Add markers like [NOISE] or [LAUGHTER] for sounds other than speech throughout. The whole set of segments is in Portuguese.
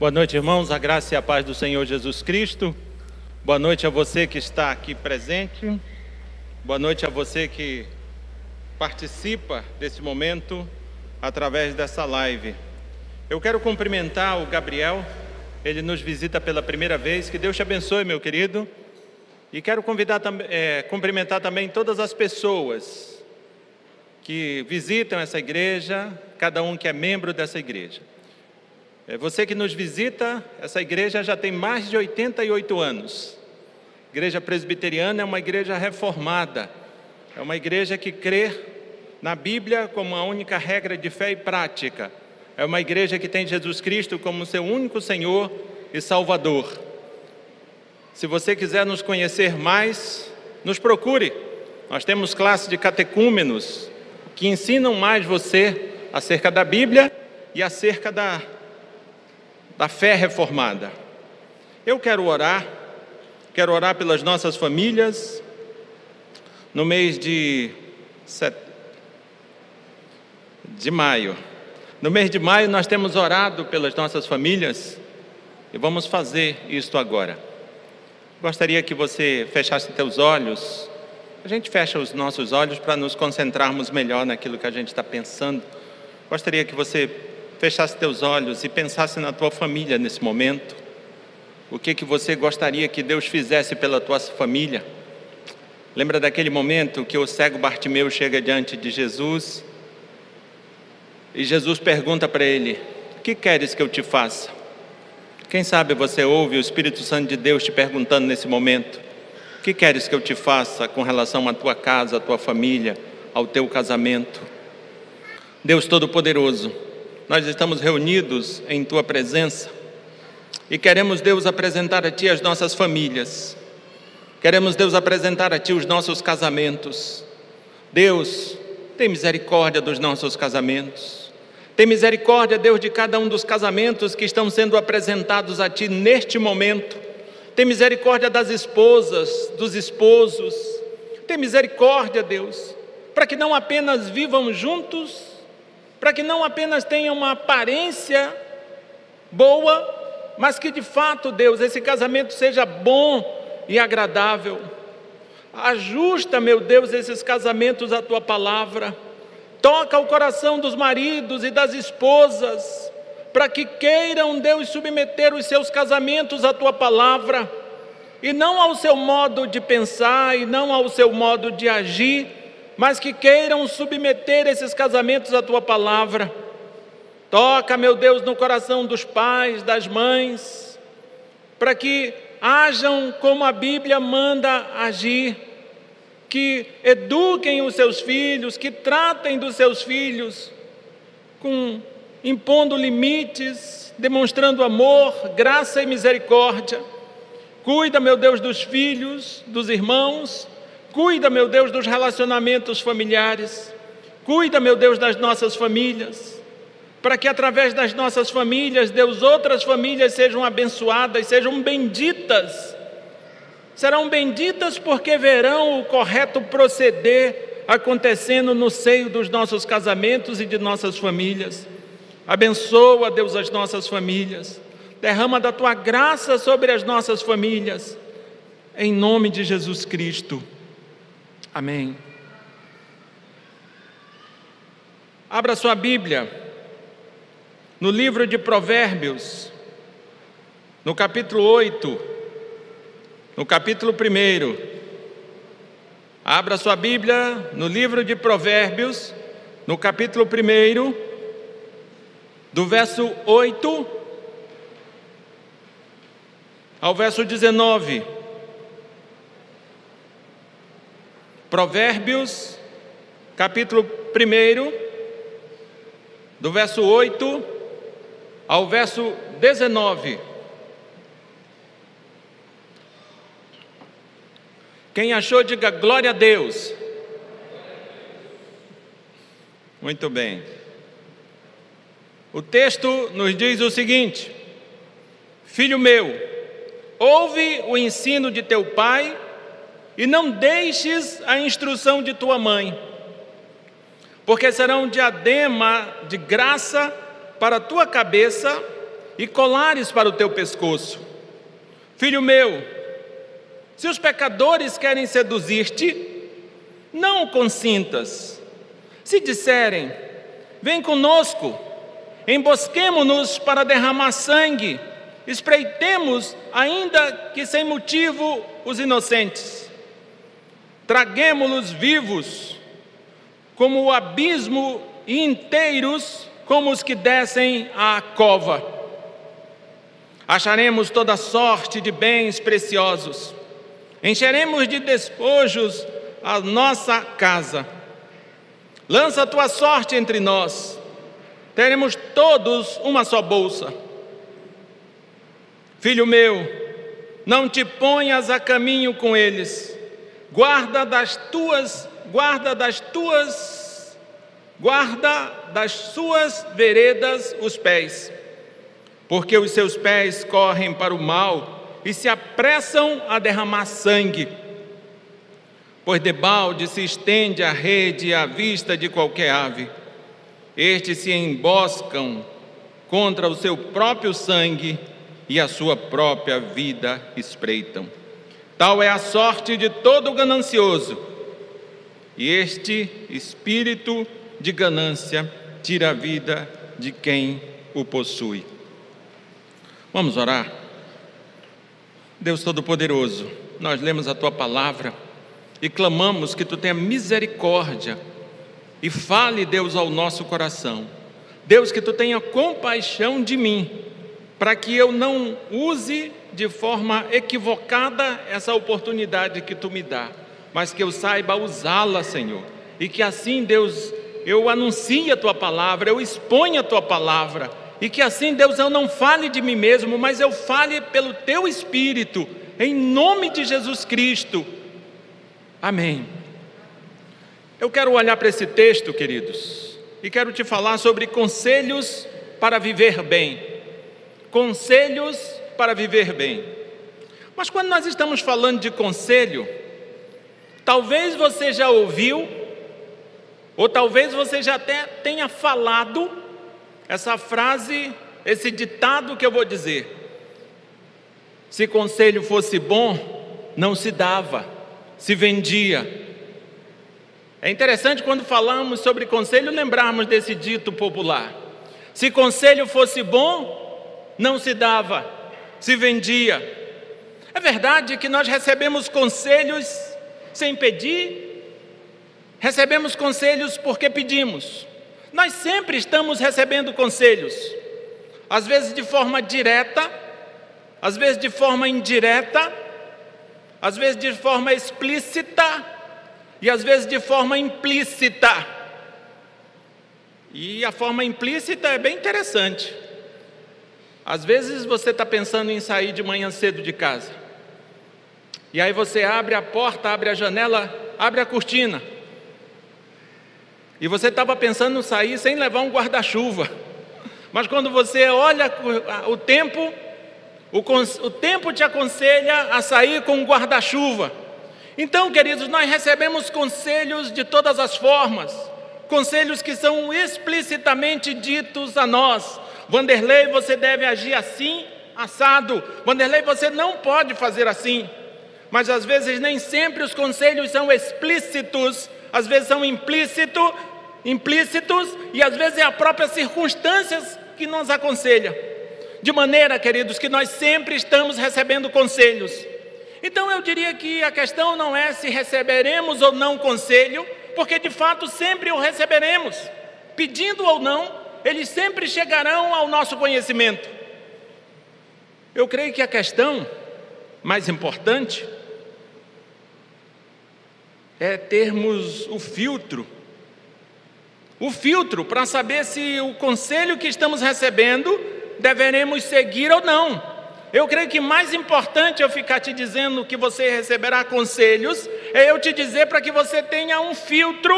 Boa noite, irmãos. A graça e a paz do Senhor Jesus Cristo. Boa noite a você que está aqui presente. Boa noite a você que participa desse momento através dessa live. Eu quero cumprimentar o Gabriel. Ele nos visita pela primeira vez. Que Deus te abençoe, meu querido. E quero convidar, é, cumprimentar também todas as pessoas que visitam essa igreja, cada um que é membro dessa igreja. É, você que nos visita, essa igreja já tem mais de 88 anos. igreja presbiteriana é uma igreja reformada, é uma igreja que crê na Bíblia como a única regra de fé e prática. É uma igreja que tem Jesus Cristo como seu único Senhor e Salvador. Se você quiser nos conhecer mais, nos procure. Nós temos classe de catecúmenos que ensinam mais você acerca da Bíblia e acerca da da fé reformada. Eu quero orar, quero orar pelas nossas famílias. No mês de, set... de maio. No mês de maio nós temos orado pelas nossas famílias e vamos fazer isto agora. Gostaria que você fechasse teus olhos. A gente fecha os nossos olhos para nos concentrarmos melhor naquilo que a gente está pensando. Gostaria que você fechasse teus olhos e pensasse na tua família nesse momento. O que que você gostaria que Deus fizesse pela tua família? Lembra daquele momento que o cego Bartimeu chega diante de Jesus e Jesus pergunta para ele: "O que queres que eu te faça?" Quem sabe você ouve o Espírito Santo de Deus te perguntando nesse momento: "O que queres que eu te faça com relação à tua casa, à tua família, ao teu casamento?" Deus Todo-Poderoso, nós estamos reunidos em tua presença e queremos, Deus, apresentar a ti as nossas famílias. Queremos, Deus, apresentar a ti os nossos casamentos. Deus, tem misericórdia dos nossos casamentos. Tem misericórdia, Deus, de cada um dos casamentos que estão sendo apresentados a ti neste momento. Tem misericórdia das esposas, dos esposos. Tem misericórdia, Deus, para que não apenas vivam juntos, para que não apenas tenha uma aparência boa, mas que de fato, Deus, esse casamento seja bom e agradável. Ajusta, meu Deus, esses casamentos à tua palavra. Toca o coração dos maridos e das esposas, para que queiram, Deus, submeter os seus casamentos à tua palavra, e não ao seu modo de pensar, e não ao seu modo de agir, mas que queiram submeter esses casamentos à tua palavra. Toca, meu Deus, no coração dos pais, das mães, para que hajam como a Bíblia manda agir, que eduquem os seus filhos, que tratem dos seus filhos com impondo limites, demonstrando amor, graça e misericórdia. Cuida, meu Deus, dos filhos, dos irmãos, Cuida, meu Deus, dos relacionamentos familiares. Cuida, meu Deus, das nossas famílias. Para que através das nossas famílias, Deus, outras famílias sejam abençoadas, sejam benditas. Serão benditas porque verão o correto proceder acontecendo no seio dos nossos casamentos e de nossas famílias. Abençoa, Deus, as nossas famílias. Derrama da tua graça sobre as nossas famílias. Em nome de Jesus Cristo. Amém. Abra sua Bíblia no livro de Provérbios, no capítulo 8, no capítulo 1. Abra sua Bíblia no livro de Provérbios, no capítulo 1, do verso 8 ao verso 19. Provérbios, capítulo 1, do verso 8 ao verso 19. Quem achou, diga glória a Deus. Muito bem. O texto nos diz o seguinte: Filho meu, ouve o ensino de teu pai e não deixes a instrução de tua mãe, porque serão diadema de graça para a tua cabeça e colares para o teu pescoço. Filho meu, se os pecadores querem seduzir-te, não consintas. Se disserem, vem conosco, embosquemo-nos para derramar sangue, espreitemos, ainda que sem motivo, os inocentes. Traguemo-los vivos, como o abismo, e inteiros, como os que descem à cova. Acharemos toda sorte de bens preciosos, encheremos de despojos a nossa casa. Lança a tua sorte entre nós, teremos todos uma só bolsa. Filho meu, não te ponhas a caminho com eles, guarda das tuas, guarda das tuas, guarda das suas veredas os pés, porque os seus pés correm para o mal e se apressam a derramar sangue. Pois debalde se estende a rede à vista de qualquer ave. Estes se emboscam contra o seu próprio sangue e a sua própria vida espreitam. Tal é a sorte de todo ganancioso, e este espírito de ganância tira a vida de quem o possui. Vamos orar? Deus Todo-Poderoso, nós lemos a tua palavra e clamamos que tu tenha misericórdia e fale, Deus, ao nosso coração. Deus, que tu tenha compaixão de mim para que eu não use de forma equivocada essa oportunidade que tu me dá, mas que eu saiba usá-la, Senhor. E que assim, Deus, eu anuncie a tua palavra, eu exponha a tua palavra, e que assim, Deus, eu não fale de mim mesmo, mas eu fale pelo teu espírito, em nome de Jesus Cristo. Amém. Eu quero olhar para esse texto, queridos, e quero te falar sobre conselhos para viver bem conselhos para viver bem. Mas quando nós estamos falando de conselho, talvez você já ouviu, ou talvez você já até tenha falado essa frase, esse ditado que eu vou dizer. Se conselho fosse bom, não se dava, se vendia. É interessante quando falamos sobre conselho lembrarmos desse dito popular. Se conselho fosse bom, não se dava, se vendia. É verdade que nós recebemos conselhos sem pedir, recebemos conselhos porque pedimos. Nós sempre estamos recebendo conselhos, às vezes de forma direta, às vezes de forma indireta, às vezes de forma explícita e às vezes de forma implícita. E a forma implícita é bem interessante. Às vezes você está pensando em sair de manhã cedo de casa. E aí você abre a porta, abre a janela, abre a cortina. E você estava pensando em sair sem levar um guarda-chuva. [LAUGHS] Mas quando você olha o tempo, o, o tempo te aconselha a sair com um guarda-chuva. Então, queridos, nós recebemos conselhos de todas as formas, conselhos que são explicitamente ditos a nós, Vanderlei, você deve agir assim, assado. Vanderlei, você não pode fazer assim. Mas às vezes nem sempre os conselhos são explícitos, às vezes são implícito, implícitos e às vezes é a própria circunstâncias que nos aconselha. De maneira, queridos, que nós sempre estamos recebendo conselhos. Então eu diria que a questão não é se receberemos ou não conselho, porque de fato sempre o receberemos, pedindo ou não, eles sempre chegarão ao nosso conhecimento. Eu creio que a questão mais importante é termos o filtro. O filtro para saber se o conselho que estamos recebendo deveremos seguir ou não. Eu creio que mais importante eu ficar te dizendo que você receberá conselhos, é eu te dizer para que você tenha um filtro,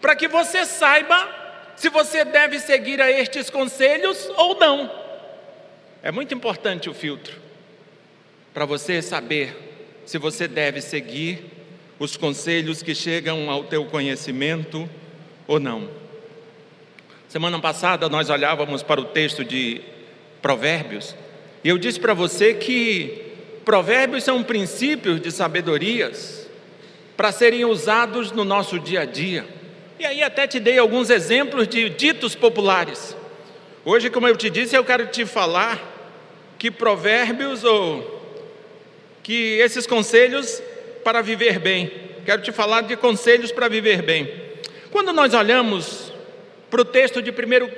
para que você saiba se você deve seguir a estes conselhos ou não. É muito importante o filtro para você saber se você deve seguir os conselhos que chegam ao teu conhecimento ou não. Semana passada nós olhávamos para o texto de Provérbios. E eu disse para você que Provérbios são princípios de sabedorias para serem usados no nosso dia a dia. E aí até te dei alguns exemplos de ditos populares. Hoje, como eu te disse, eu quero te falar que provérbios ou que esses conselhos para viver bem. Quero te falar de conselhos para viver bem. Quando nós olhamos para o texto de primeiro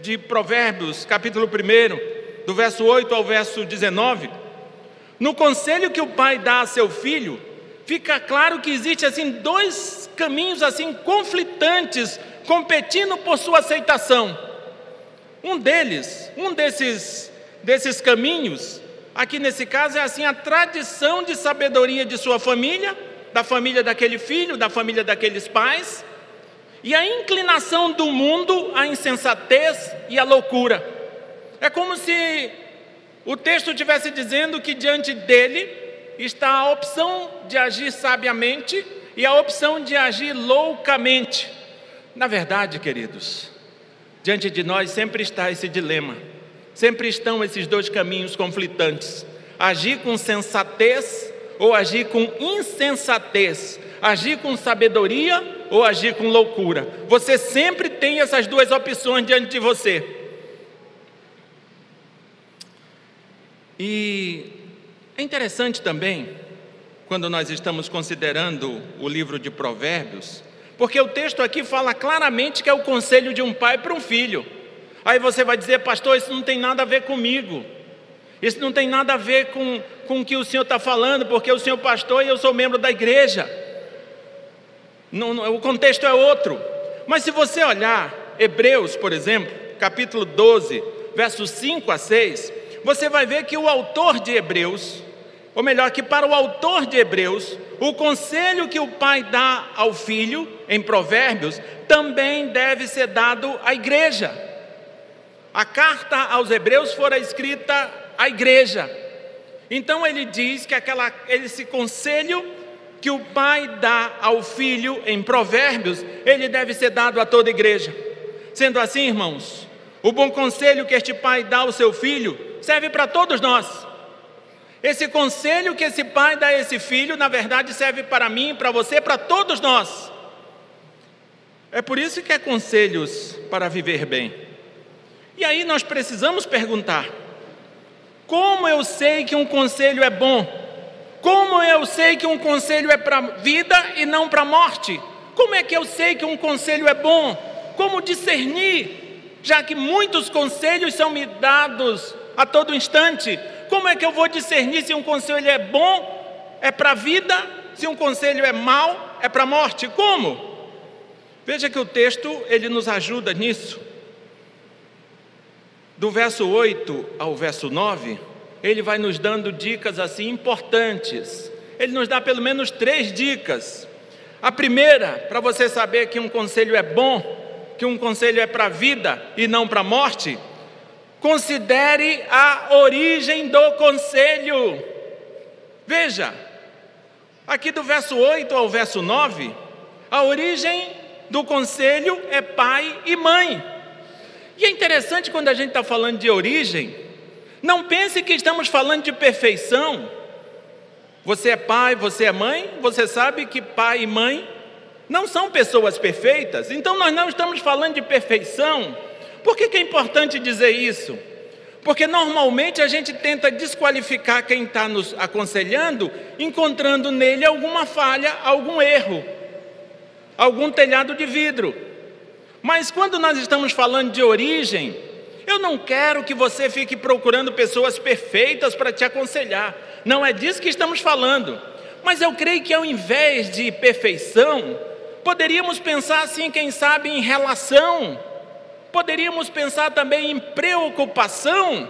de Provérbios, capítulo 1, do verso 8 ao verso 19, no conselho que o pai dá a seu filho, fica claro que existe assim dois caminhos assim conflitantes, competindo por sua aceitação. Um deles, um desses desses caminhos, aqui nesse caso é assim a tradição de sabedoria de sua família, da família daquele filho, da família daqueles pais, e a inclinação do mundo à insensatez e à loucura. É como se o texto estivesse dizendo que diante dele está a opção de agir sabiamente e a opção de agir loucamente. Na verdade, queridos, diante de nós sempre está esse dilema, sempre estão esses dois caminhos conflitantes: agir com sensatez ou agir com insensatez, agir com sabedoria ou agir com loucura. Você sempre tem essas duas opções diante de você. E é interessante também, quando nós estamos considerando o livro de Provérbios, porque o texto aqui fala claramente que é o conselho de um pai para um filho. Aí você vai dizer, pastor, isso não tem nada a ver comigo. Isso não tem nada a ver com, com o que o senhor está falando, porque o senhor pastor e eu sou membro da igreja. Não, não, o contexto é outro. Mas se você olhar Hebreus, por exemplo, capítulo 12, versos 5 a 6, você vai ver que o autor de Hebreus, ou melhor, que para o autor de Hebreus, o conselho que o pai dá ao filho, em Provérbios, também deve ser dado à igreja. A carta aos Hebreus fora escrita à igreja. Então ele diz que aquela, esse conselho que o pai dá ao filho em Provérbios, ele deve ser dado a toda a igreja. Sendo assim, irmãos, o bom conselho que este pai dá ao seu filho serve para todos nós. Esse conselho que esse pai dá a esse filho, na verdade, serve para mim, para você, para todos nós. É por isso que é conselhos para viver bem. E aí nós precisamos perguntar: como eu sei que um conselho é bom? Como eu sei que um conselho é para vida e não para morte? Como é que eu sei que um conselho é bom? Como discernir? Já que muitos conselhos são me dados a todo instante. Como é que eu vou discernir se um conselho é bom, é para a vida, se um conselho é mau, é para a morte? Como? Veja que o texto ele nos ajuda nisso. Do verso 8 ao verso 9, ele vai nos dando dicas assim importantes. Ele nos dá pelo menos três dicas. A primeira, para você saber que um conselho é bom, que um conselho é para a vida e não para a morte, Considere a origem do conselho. Veja, aqui do verso 8 ao verso 9, a origem do conselho é pai e mãe. E é interessante quando a gente está falando de origem, não pense que estamos falando de perfeição. Você é pai, você é mãe, você sabe que pai e mãe não são pessoas perfeitas, então nós não estamos falando de perfeição, por que, que é importante dizer isso? Porque normalmente a gente tenta desqualificar quem está nos aconselhando, encontrando nele alguma falha, algum erro, algum telhado de vidro. Mas quando nós estamos falando de origem, eu não quero que você fique procurando pessoas perfeitas para te aconselhar. Não é disso que estamos falando. Mas eu creio que ao invés de perfeição, poderíamos pensar assim, quem sabe, em relação Poderíamos pensar também em preocupação.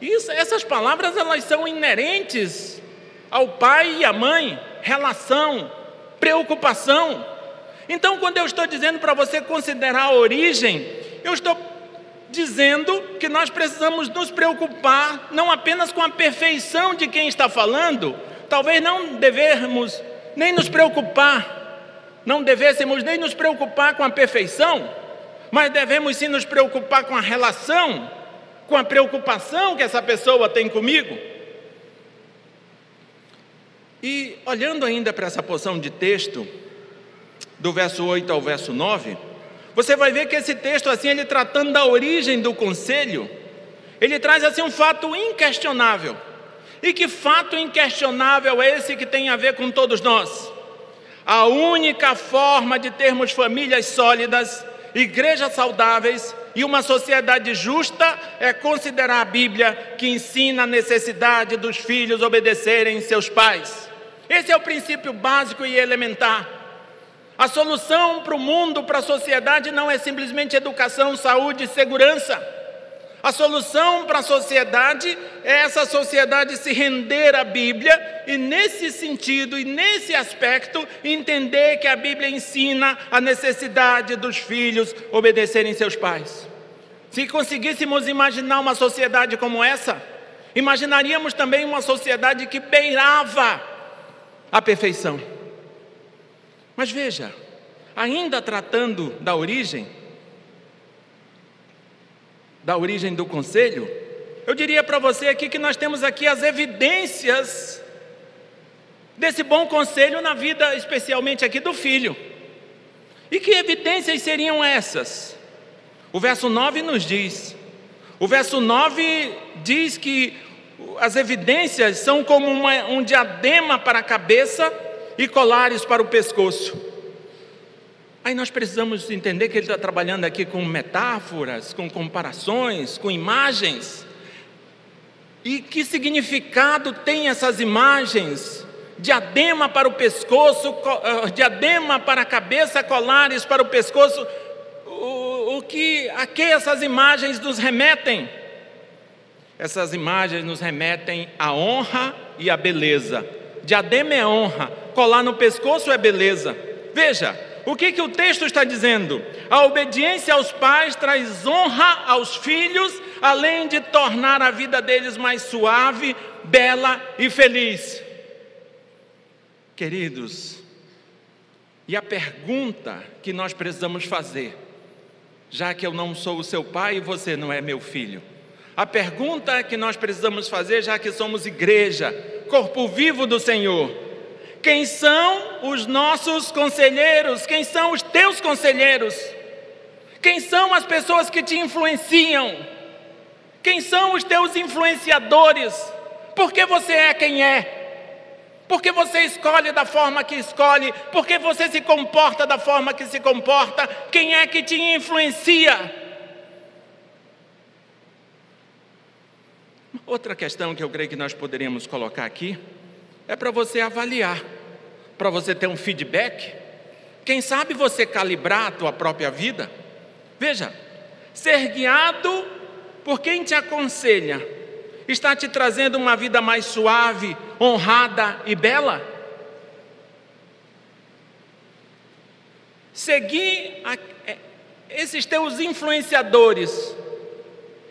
Isso, essas palavras elas são inerentes ao pai e à mãe, relação, preocupação. Então, quando eu estou dizendo para você considerar a origem, eu estou dizendo que nós precisamos nos preocupar não apenas com a perfeição de quem está falando, talvez não devemos nem nos preocupar, não devêssemos nem nos preocupar com a perfeição, mas devemos sim nos preocupar com a relação, com a preocupação que essa pessoa tem comigo. E olhando ainda para essa porção de texto, do verso 8 ao verso 9, você vai ver que esse texto, assim, ele tratando da origem do conselho, ele traz assim um fato inquestionável. E que fato inquestionável é esse que tem a ver com todos nós? A única forma de termos famílias sólidas, igrejas saudáveis e uma sociedade justa é considerar a Bíblia que ensina a necessidade dos filhos obedecerem seus pais. Esse é o princípio básico e elementar. A solução para o mundo, para a sociedade, não é simplesmente educação, saúde e segurança. A solução para a sociedade é essa sociedade se render à Bíblia e, nesse sentido e nesse aspecto, entender que a Bíblia ensina a necessidade dos filhos obedecerem seus pais. Se conseguíssemos imaginar uma sociedade como essa, imaginaríamos também uma sociedade que beirava a perfeição. Mas veja, ainda tratando da origem, da origem do conselho, eu diria para você aqui que nós temos aqui as evidências desse bom conselho na vida, especialmente aqui do filho. E que evidências seriam essas? O verso 9 nos diz. O verso 9 diz que as evidências são como uma, um diadema para a cabeça e colares para o pescoço. Aí nós precisamos entender que ele está trabalhando aqui com metáforas, com comparações, com imagens. E que significado tem essas imagens? Diadema para o pescoço, ah, diadema para a cabeça, colares para o pescoço. O, o que a que essas imagens nos remetem? Essas imagens nos remetem à honra e à beleza. Diadema é honra, colar no pescoço é beleza. Veja, o que, que o texto está dizendo? A obediência aos pais traz honra aos filhos, além de tornar a vida deles mais suave, bela e feliz. Queridos, e a pergunta que nós precisamos fazer, já que eu não sou o seu pai e você não é meu filho, a pergunta que nós precisamos fazer, já que somos igreja, corpo vivo do Senhor, quem são os nossos conselheiros? Quem são os teus conselheiros? Quem são as pessoas que te influenciam? Quem são os teus influenciadores? Por que você é quem é? Por que você escolhe da forma que escolhe? Por que você se comporta da forma que se comporta? Quem é que te influencia? Outra questão que eu creio que nós poderíamos colocar aqui é para você avaliar, para você ter um feedback. Quem sabe você calibrar a tua própria vida? Veja, ser guiado por quem te aconselha está te trazendo uma vida mais suave, honrada e bela? Seguir a, é, esses teus influenciadores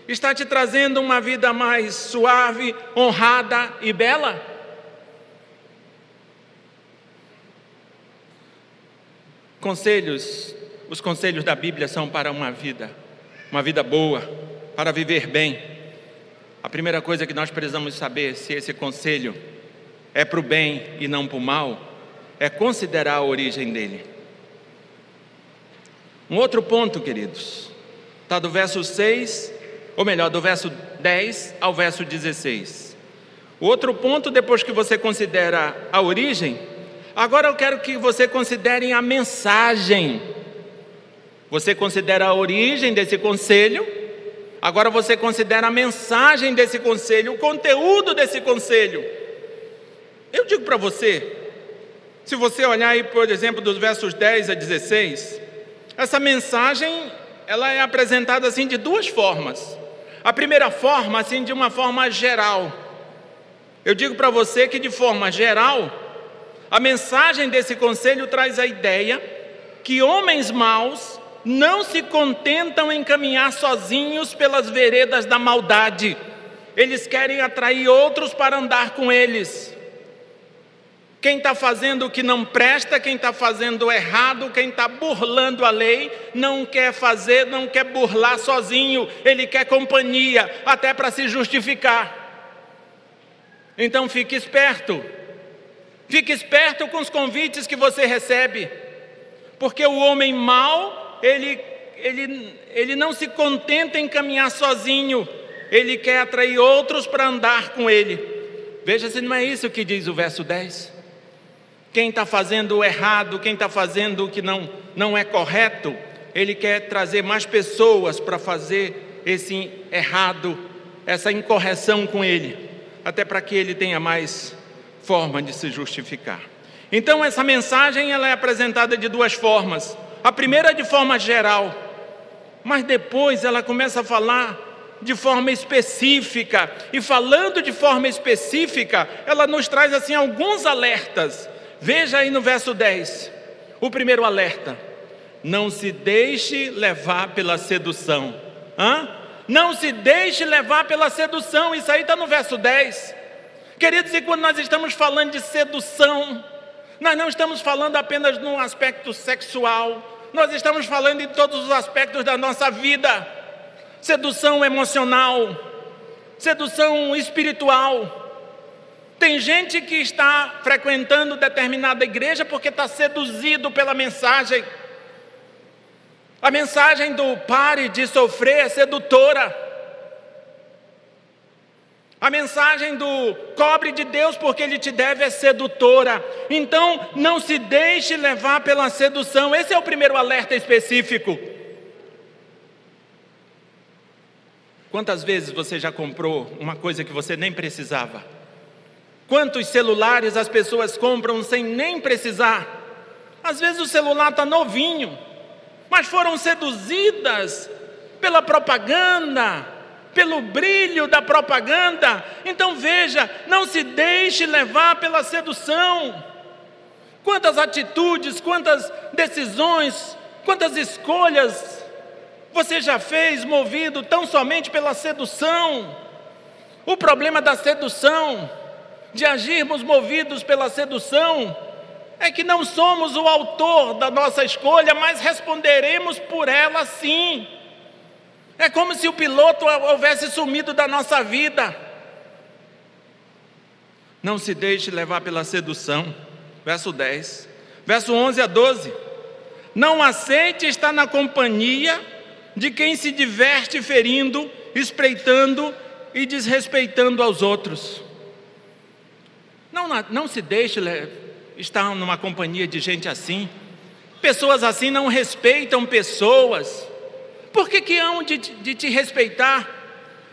está te trazendo uma vida mais suave, honrada e bela? Conselhos, os conselhos da Bíblia são para uma vida, uma vida boa, para viver bem. A primeira coisa que nós precisamos saber se esse conselho é para o bem e não para o mal, é considerar a origem dele. Um outro ponto, queridos, está do verso 6, ou melhor, do verso 10 ao verso 16. O outro ponto, depois que você considera a origem, Agora eu quero que você considere a mensagem. Você considera a origem desse conselho. Agora você considera a mensagem desse conselho, o conteúdo desse conselho. Eu digo para você, se você olhar aí, por exemplo, dos versos 10 a 16, essa mensagem ela é apresentada assim de duas formas. A primeira forma, assim, de uma forma geral. Eu digo para você que de forma geral, a mensagem desse conselho traz a ideia que homens maus não se contentam em caminhar sozinhos pelas veredas da maldade, eles querem atrair outros para andar com eles. Quem está fazendo o que não presta, quem está fazendo errado, quem está burlando a lei, não quer fazer, não quer burlar sozinho, ele quer companhia, até para se justificar. Então fique esperto, fique esperto com os convites que você recebe, porque o homem mau, ele, ele, ele não se contenta em caminhar sozinho, ele quer atrair outros para andar com ele. Veja se não é isso que diz o verso 10. Quem está fazendo o errado, quem está fazendo o que não, não é correto, ele quer trazer mais pessoas para fazer esse errado, essa incorreção com ele, até para que ele tenha mais forma de se justificar. Então essa mensagem ela é apresentada de duas formas. A primeira de forma geral, mas depois ela começa a falar de forma específica. E falando de forma específica, ela nos traz assim alguns alertas Veja aí no verso 10, o primeiro alerta: não se deixe levar pela sedução. Hã? Não se deixe levar pela sedução, isso aí está no verso 10. Queridos, e quando nós estamos falando de sedução, nós não estamos falando apenas no aspecto sexual, nós estamos falando em todos os aspectos da nossa vida: sedução emocional, sedução espiritual, tem gente que está frequentando determinada igreja porque está seduzido pela mensagem. A mensagem do pare de sofrer é sedutora. A mensagem do cobre de Deus porque Ele te deve é sedutora. Então, não se deixe levar pela sedução. Esse é o primeiro alerta específico. Quantas vezes você já comprou uma coisa que você nem precisava? Quantos celulares as pessoas compram sem nem precisar? Às vezes o celular está novinho, mas foram seduzidas pela propaganda, pelo brilho da propaganda. Então veja, não se deixe levar pela sedução. Quantas atitudes, quantas decisões, quantas escolhas você já fez movido tão somente pela sedução? O problema da sedução de agirmos movidos pela sedução, é que não somos o autor da nossa escolha, mas responderemos por ela sim. É como se o piloto houvesse sumido da nossa vida. Não se deixe levar pela sedução. Verso 10. Verso 11 a 12. Não aceite estar na companhia de quem se diverte ferindo, espreitando e desrespeitando aos outros. Não, não se deixe estar numa companhia de gente assim. Pessoas assim não respeitam pessoas. Por que, que hão de, de te respeitar?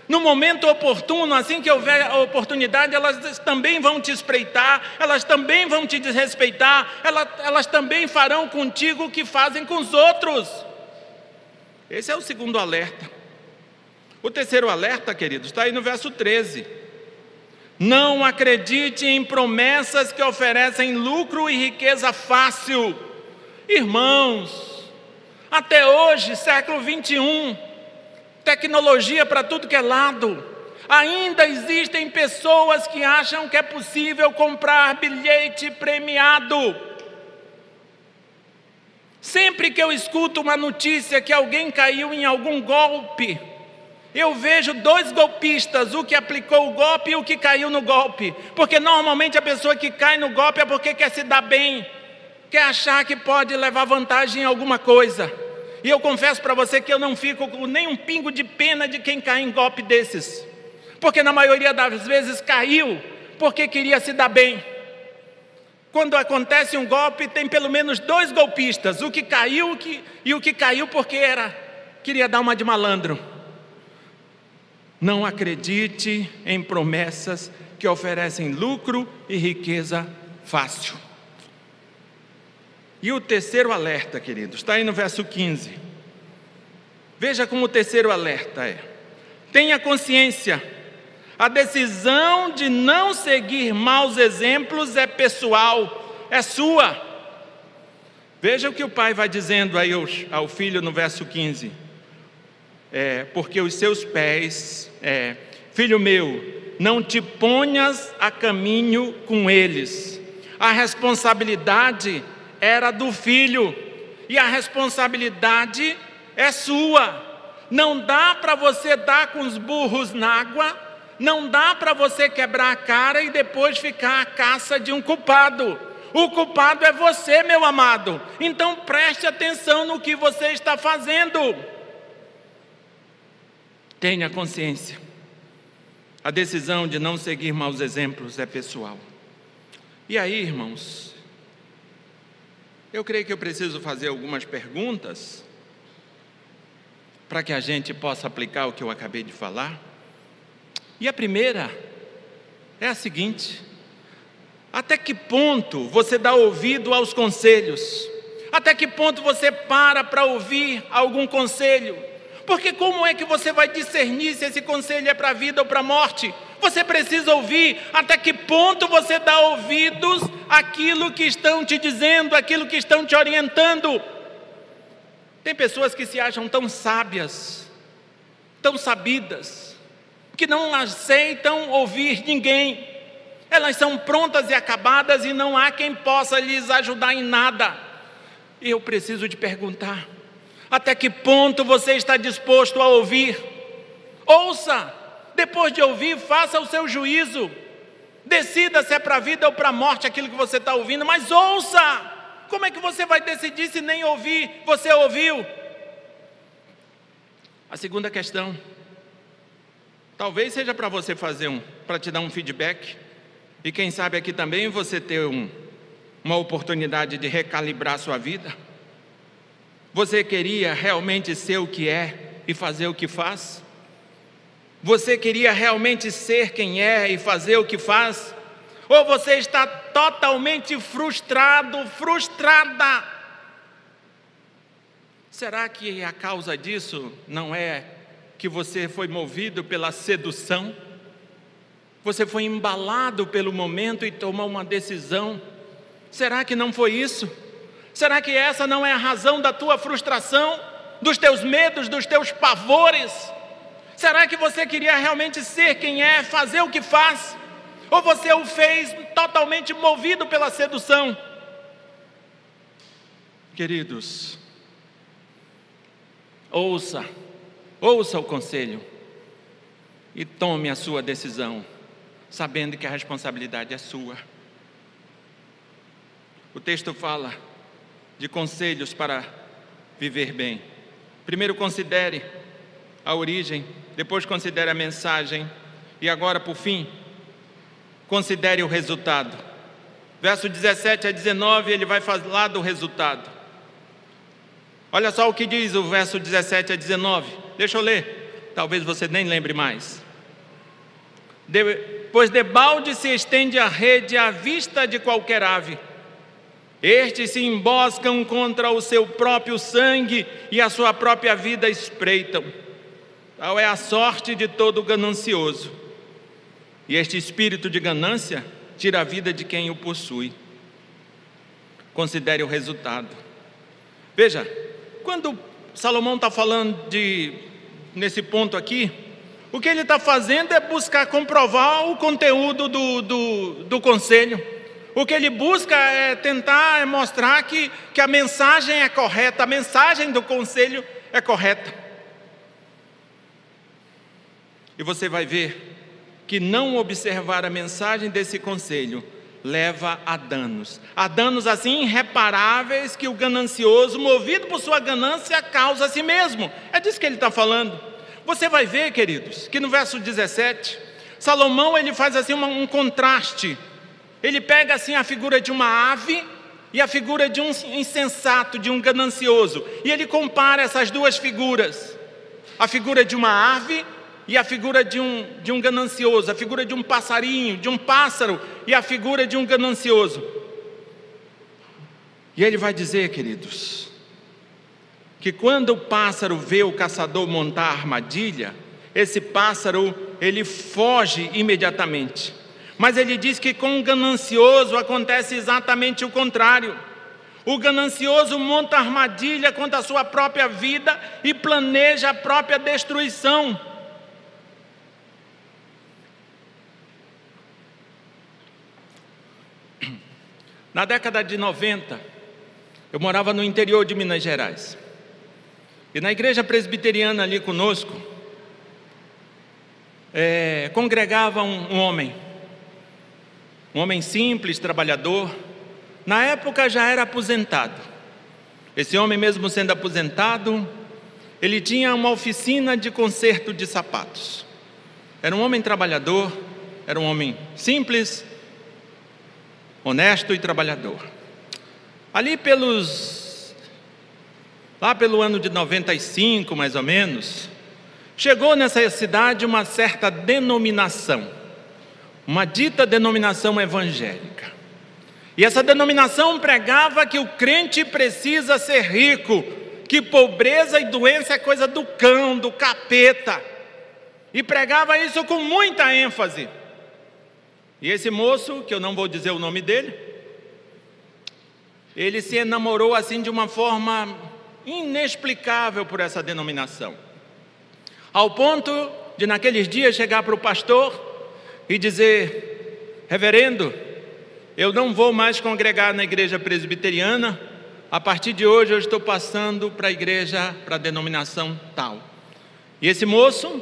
No momento oportuno, assim que houver a oportunidade, elas também vão te espreitar, elas também vão te desrespeitar, elas, elas também farão contigo o que fazem com os outros. Esse é o segundo alerta. O terceiro alerta, queridos, está aí no verso 13. Não acredite em promessas que oferecem lucro e riqueza fácil. Irmãos, até hoje, século 21, tecnologia para tudo que é lado. Ainda existem pessoas que acham que é possível comprar bilhete premiado. Sempre que eu escuto uma notícia que alguém caiu em algum golpe, eu vejo dois golpistas, o que aplicou o golpe e o que caiu no golpe. Porque normalmente a pessoa que cai no golpe é porque quer se dar bem, quer achar que pode levar vantagem em alguma coisa. E eu confesso para você que eu não fico com nem um pingo de pena de quem cai em golpe desses. Porque na maioria das vezes caiu porque queria se dar bem. Quando acontece um golpe, tem pelo menos dois golpistas, o que caiu e o que caiu porque era queria dar uma de malandro. Não acredite em promessas que oferecem lucro e riqueza fácil. E o terceiro alerta, queridos, está aí no verso 15. Veja como o terceiro alerta é: tenha consciência, a decisão de não seguir maus exemplos é pessoal, é sua. Veja o que o pai vai dizendo aí ao filho no verso 15 é, porque os seus pés, é, filho meu, não te ponhas a caminho com eles, A responsabilidade era do filho, e a responsabilidade é sua. Não dá para você dar com os burros na água, não dá para você quebrar a cara e depois ficar à caça de um culpado. O culpado é você, meu amado. Então preste atenção no que você está fazendo. Tenha consciência. A decisão de não seguir maus exemplos é pessoal. E aí, irmãos, eu creio que eu preciso fazer algumas perguntas para que a gente possa aplicar o que eu acabei de falar. E a primeira é a seguinte: até que ponto você dá ouvido aos conselhos? Até que ponto você para para ouvir algum conselho? Porque como é que você vai discernir se esse conselho é para a vida ou para a morte? Você precisa ouvir até que ponto você dá ouvidos àquilo que estão te dizendo, àquilo que estão te orientando. Tem pessoas que se acham tão sábias, tão sabidas, que não aceitam ouvir ninguém. Elas são prontas e acabadas e não há quem possa lhes ajudar em nada. E eu preciso te perguntar: até que ponto você está disposto a ouvir? Ouça, depois de ouvir, faça o seu juízo. Decida se é para a vida ou para a morte aquilo que você está ouvindo, mas ouça. Como é que você vai decidir se nem ouvir você ouviu? A segunda questão, talvez seja para você fazer um, para te dar um feedback, e quem sabe aqui também você ter um, uma oportunidade de recalibrar sua vida. Você queria realmente ser o que é e fazer o que faz? Você queria realmente ser quem é e fazer o que faz? ou você está totalmente frustrado, frustrada. Será que a causa disso não é que você foi movido pela sedução? Você foi embalado pelo momento e tomou uma decisão? Será que não foi isso? Será que essa não é a razão da tua frustração, dos teus medos, dos teus pavores? Será que você queria realmente ser quem é, fazer o que faz? Ou você o fez totalmente movido pela sedução? Queridos, ouça, ouça o conselho e tome a sua decisão, sabendo que a responsabilidade é sua. O texto fala de conselhos para viver bem. Primeiro considere a origem, depois considere a mensagem e agora, por fim, considere o resultado. Verso 17 a 19, ele vai falar do resultado. Olha só o que diz o verso 17 a 19. Deixa eu ler, talvez você nem lembre mais. De, pois debalde se estende a rede à vista de qualquer ave. Estes se emboscam contra o seu próprio sangue e a sua própria vida espreitam. Tal é a sorte de todo ganancioso e este espírito de ganância tira a vida de quem o possui. Considere o resultado. Veja, quando Salomão está falando de nesse ponto aqui, o que ele está fazendo é buscar comprovar o conteúdo do, do, do conselho. O que ele busca é tentar mostrar que, que a mensagem é correta, a mensagem do conselho é correta. E você vai ver que não observar a mensagem desse conselho leva a danos, a danos assim irreparáveis que o ganancioso, movido por sua ganância, causa a si mesmo. É disso que ele está falando. Você vai ver, queridos, que no verso 17, Salomão ele faz assim uma, um contraste. Ele pega assim a figura de uma ave e a figura de um insensato, de um ganancioso, e ele compara essas duas figuras. A figura de uma ave e a figura de um, de um ganancioso, a figura de um passarinho, de um pássaro e a figura de um ganancioso. E ele vai dizer, queridos, que quando o pássaro vê o caçador montar armadilha, esse pássaro ele foge imediatamente. Mas ele diz que com o ganancioso acontece exatamente o contrário. O ganancioso monta armadilha contra a sua própria vida e planeja a própria destruição. Na década de 90, eu morava no interior de Minas Gerais. E na igreja presbiteriana ali conosco, é, congregava um, um homem, um homem simples, trabalhador. Na época já era aposentado. Esse homem, mesmo sendo aposentado, ele tinha uma oficina de conserto de sapatos. Era um homem trabalhador, era um homem simples, honesto e trabalhador. Ali pelos lá pelo ano de 95, mais ou menos, chegou nessa cidade uma certa denominação, uma dita denominação evangélica. E essa denominação pregava que o crente precisa ser rico, que pobreza e doença é coisa do cão, do capeta. E pregava isso com muita ênfase. E esse moço, que eu não vou dizer o nome dele, ele se enamorou assim de uma forma inexplicável por essa denominação. Ao ponto de naqueles dias chegar para o pastor e dizer: Reverendo, eu não vou mais congregar na igreja presbiteriana, a partir de hoje eu estou passando para a igreja, para a denominação tal. E esse moço,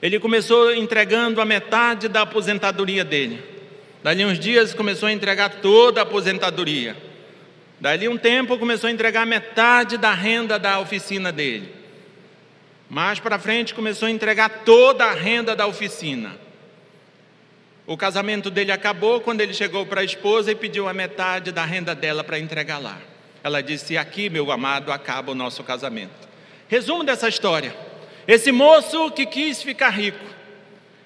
ele começou entregando a metade da aposentadoria dele. Dali uns dias começou a entregar toda a aposentadoria. Dali um tempo começou a entregar metade da renda da oficina dele. Mais para frente começou a entregar toda a renda da oficina. O casamento dele acabou quando ele chegou para a esposa e pediu a metade da renda dela para entregar lá. Ela disse: Aqui, meu amado, acaba o nosso casamento. Resumo dessa história: esse moço que quis ficar rico,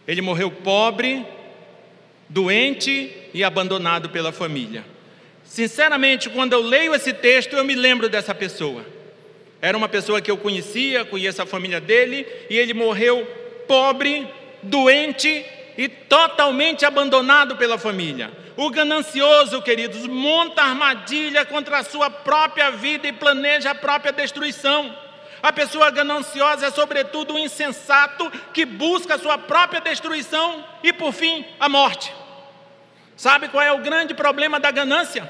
ele morreu pobre, doente e abandonado pela família. Sinceramente, quando eu leio esse texto, eu me lembro dessa pessoa. Era uma pessoa que eu conhecia, conheço a família dele, e ele morreu pobre, doente e totalmente abandonado pela família. O ganancioso, queridos, monta armadilha contra a sua própria vida e planeja a própria destruição. A pessoa gananciosa é, sobretudo, um insensato que busca sua própria destruição e, por fim, a morte. Sabe qual é o grande problema da ganância?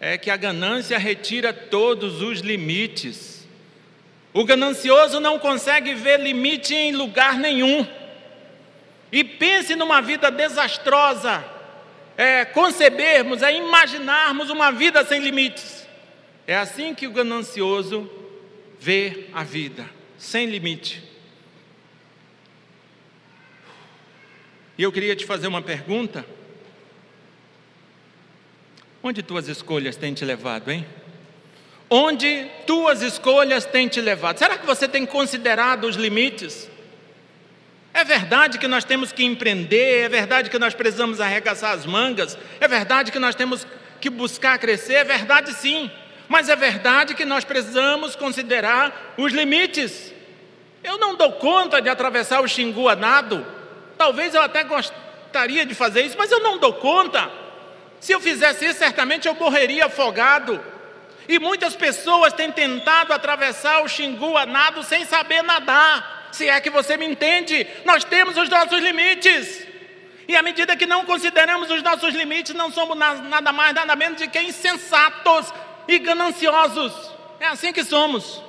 É que a ganância retira todos os limites. O ganancioso não consegue ver limite em lugar nenhum. E pense numa vida desastrosa, é, concebermos, é imaginarmos uma vida sem limites. É assim que o ganancioso vê a vida, sem limite. E eu queria te fazer uma pergunta. Onde tuas escolhas têm te levado, hein? Onde tuas escolhas têm te levado? Será que você tem considerado os limites? É verdade que nós temos que empreender, é verdade que nós precisamos arregaçar as mangas, é verdade que nós temos que buscar crescer, é verdade sim, mas é verdade que nós precisamos considerar os limites. Eu não dou conta de atravessar o Xingu a nado, talvez eu até gostaria de fazer isso, mas eu não dou conta. Se eu fizesse isso, certamente eu morreria afogado. E muitas pessoas têm tentado atravessar o Xingu a nado sem saber nadar se é que você me entende, nós temos os nossos limites. E à medida que não consideramos os nossos limites, não somos nada mais, nada menos de que insensatos e gananciosos. É assim que somos.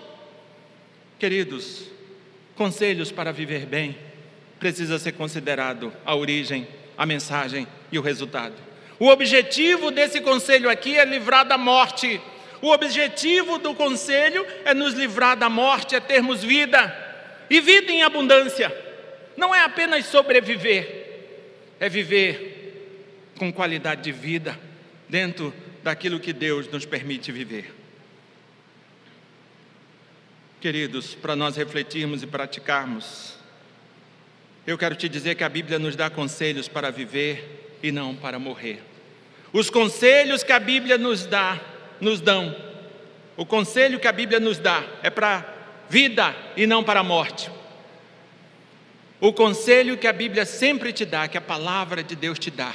Queridos, conselhos para viver bem precisa ser considerado a origem, a mensagem e o resultado. O objetivo desse conselho aqui é livrar da morte. O objetivo do conselho é nos livrar da morte, é termos vida. E vida em abundância não é apenas sobreviver, é viver com qualidade de vida dentro daquilo que Deus nos permite viver. Queridos, para nós refletirmos e praticarmos, eu quero te dizer que a Bíblia nos dá conselhos para viver e não para morrer. Os conselhos que a Bíblia nos dá, nos dão, o conselho que a Bíblia nos dá é para vida e não para a morte. O conselho que a Bíblia sempre te dá, que a palavra de Deus te dá,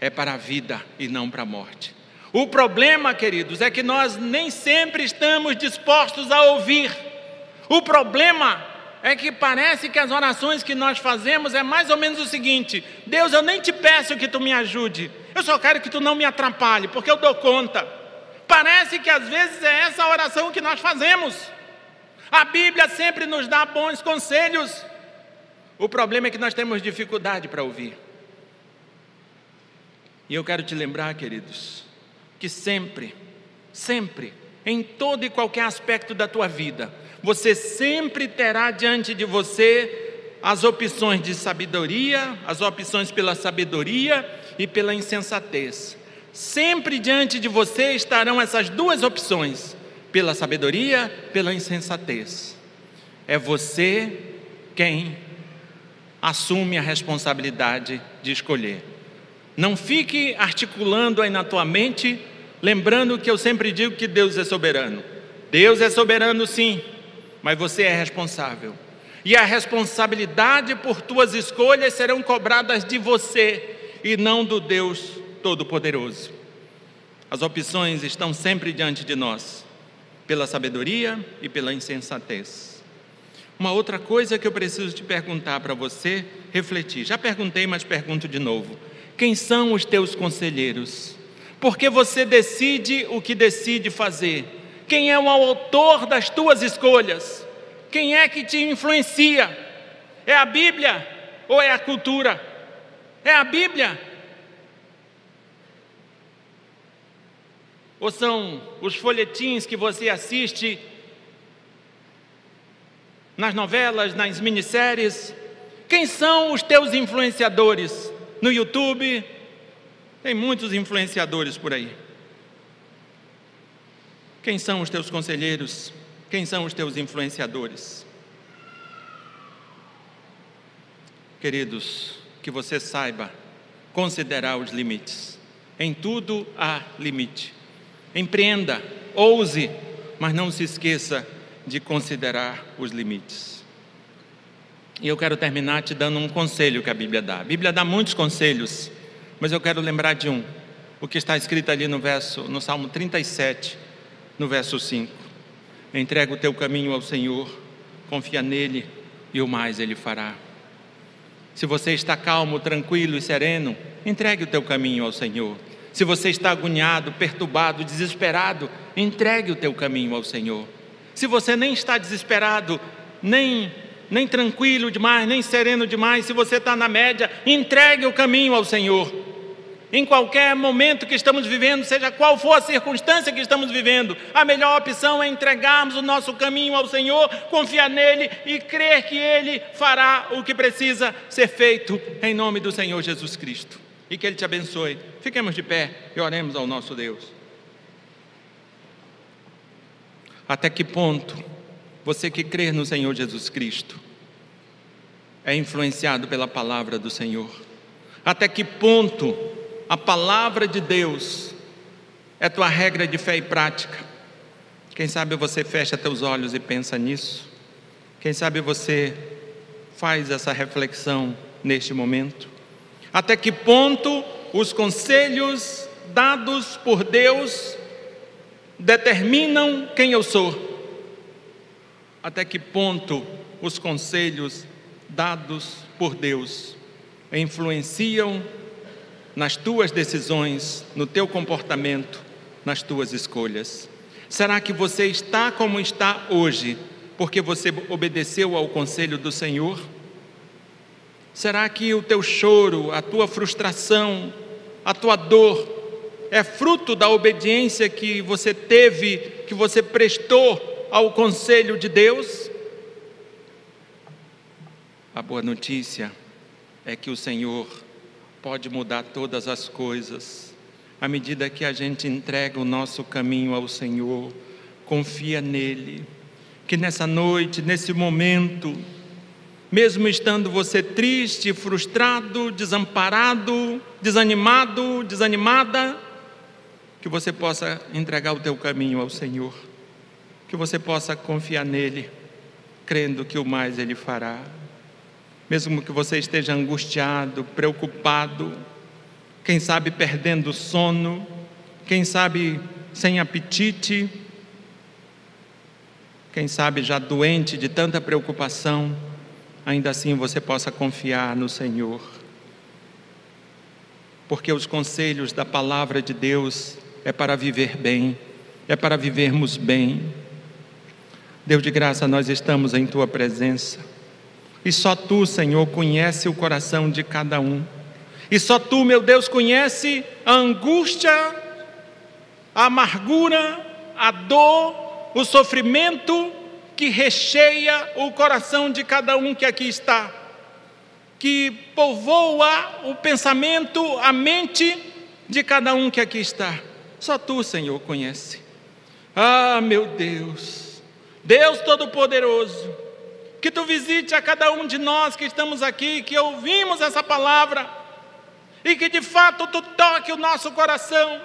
é para a vida e não para a morte. O problema, queridos, é que nós nem sempre estamos dispostos a ouvir. O problema é que parece que as orações que nós fazemos é mais ou menos o seguinte: Deus, eu nem te peço que tu me ajude, eu só quero que tu não me atrapalhe, porque eu dou conta. Parece que às vezes é essa oração que nós fazemos. A Bíblia sempre nos dá bons conselhos. O problema é que nós temos dificuldade para ouvir. E eu quero te lembrar, queridos, que sempre, sempre, em todo e qualquer aspecto da tua vida, você sempre terá diante de você as opções de sabedoria, as opções pela sabedoria e pela insensatez. Sempre diante de você estarão essas duas opções, pela sabedoria, pela insensatez. É você quem assume a responsabilidade de escolher. Não fique articulando aí na tua mente, lembrando que eu sempre digo que Deus é soberano. Deus é soberano sim, mas você é responsável. E a responsabilidade por tuas escolhas serão cobradas de você e não do Deus Todo-Poderoso. As opções estão sempre diante de nós, pela sabedoria e pela insensatez. Uma outra coisa que eu preciso te perguntar para você refletir. Já perguntei, mas pergunto de novo. Quem são os teus conselheiros? Porque você decide o que decide fazer. Quem é o autor das tuas escolhas? Quem é que te influencia? É a Bíblia ou é a cultura? É a Bíblia? Ou são os folhetins que você assiste nas novelas, nas minisséries? Quem são os teus influenciadores? no YouTube, tem muitos influenciadores por aí. Quem são os teus conselheiros? Quem são os teus influenciadores? Queridos, que você saiba considerar os limites. Em tudo há limite. Empreenda, ouse, mas não se esqueça de considerar os limites. E eu quero terminar te dando um conselho que a Bíblia dá. A Bíblia dá muitos conselhos, mas eu quero lembrar de um, o que está escrito ali no verso, no Salmo 37, no verso 5. Entrega o teu caminho ao Senhor, confia nele e o mais ele fará. Se você está calmo, tranquilo e sereno, entregue o teu caminho ao Senhor. Se você está agoniado, perturbado, desesperado, entregue o teu caminho ao Senhor. Se você nem está desesperado, nem nem tranquilo demais, nem sereno demais, se você está na média, entregue o caminho ao Senhor. Em qualquer momento que estamos vivendo, seja qual for a circunstância que estamos vivendo, a melhor opção é entregarmos o nosso caminho ao Senhor, confiar nele e crer que Ele fará o que precisa ser feito, em nome do Senhor Jesus Cristo. E que Ele te abençoe. Fiquemos de pé e oremos ao nosso Deus. Até que ponto você que crê no Senhor Jesus Cristo é influenciado pela palavra do Senhor? Até que ponto a palavra de Deus é tua regra de fé e prática? Quem sabe você fecha teus olhos e pensa nisso? Quem sabe você faz essa reflexão neste momento? Até que ponto os conselhos dados por Deus determinam quem eu sou? até que ponto os conselhos dados por Deus influenciam nas tuas decisões, no teu comportamento, nas tuas escolhas. Será que você está como está hoje porque você obedeceu ao conselho do Senhor? Será que o teu choro, a tua frustração, a tua dor é fruto da obediência que você teve, que você prestou ao conselho de Deus? A boa notícia é que o Senhor pode mudar todas as coisas à medida que a gente entrega o nosso caminho ao Senhor, confia nele. Que nessa noite, nesse momento, mesmo estando você triste, frustrado, desamparado, desanimado, desanimada, que você possa entregar o teu caminho ao Senhor que você possa confiar nele, crendo que o mais ele fará. Mesmo que você esteja angustiado, preocupado, quem sabe perdendo sono, quem sabe sem apetite, quem sabe já doente de tanta preocupação, ainda assim você possa confiar no Senhor. Porque os conselhos da palavra de Deus é para viver bem, é para vivermos bem. Deus de graça, nós estamos em tua presença. E só tu, Senhor, conhece o coração de cada um. E só tu, meu Deus, conhece a angústia, a amargura, a dor, o sofrimento que recheia o coração de cada um que aqui está, que povoa o pensamento, a mente de cada um que aqui está. Só tu, Senhor, conhece. Ah, meu Deus, Deus Todo-Poderoso, que tu visite a cada um de nós que estamos aqui, que ouvimos essa palavra, e que de fato tu toque o nosso coração,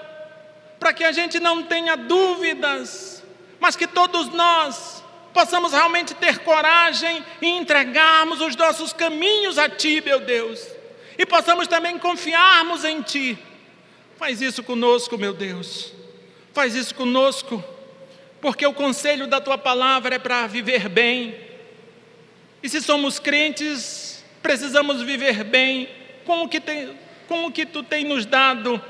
para que a gente não tenha dúvidas, mas que todos nós possamos realmente ter coragem e entregarmos os nossos caminhos a Ti, meu Deus, e possamos também confiarmos em Ti. Faz isso conosco, meu Deus, faz isso conosco, porque o conselho da Tua palavra é para viver bem, e se somos crentes, precisamos viver bem com o que, tem, com o que Tu tem nos dado,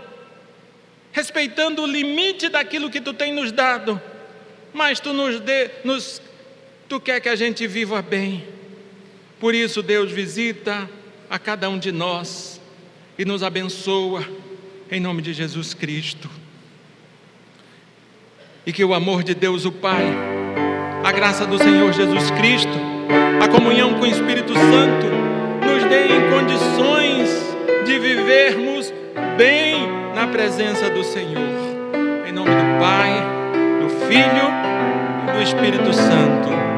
respeitando o limite daquilo que Tu tem nos dado mas tu nos, dê, nos Tu quer que a gente viva bem. Por isso, Deus visita a cada um de nós e nos abençoa, em nome de Jesus Cristo. E que o amor de Deus, o Pai, a graça do Senhor Jesus Cristo, a comunhão com o Espírito Santo, nos dê em condições de vivermos bem na presença do Senhor. Em nome do Pai, do Filho e do Espírito Santo.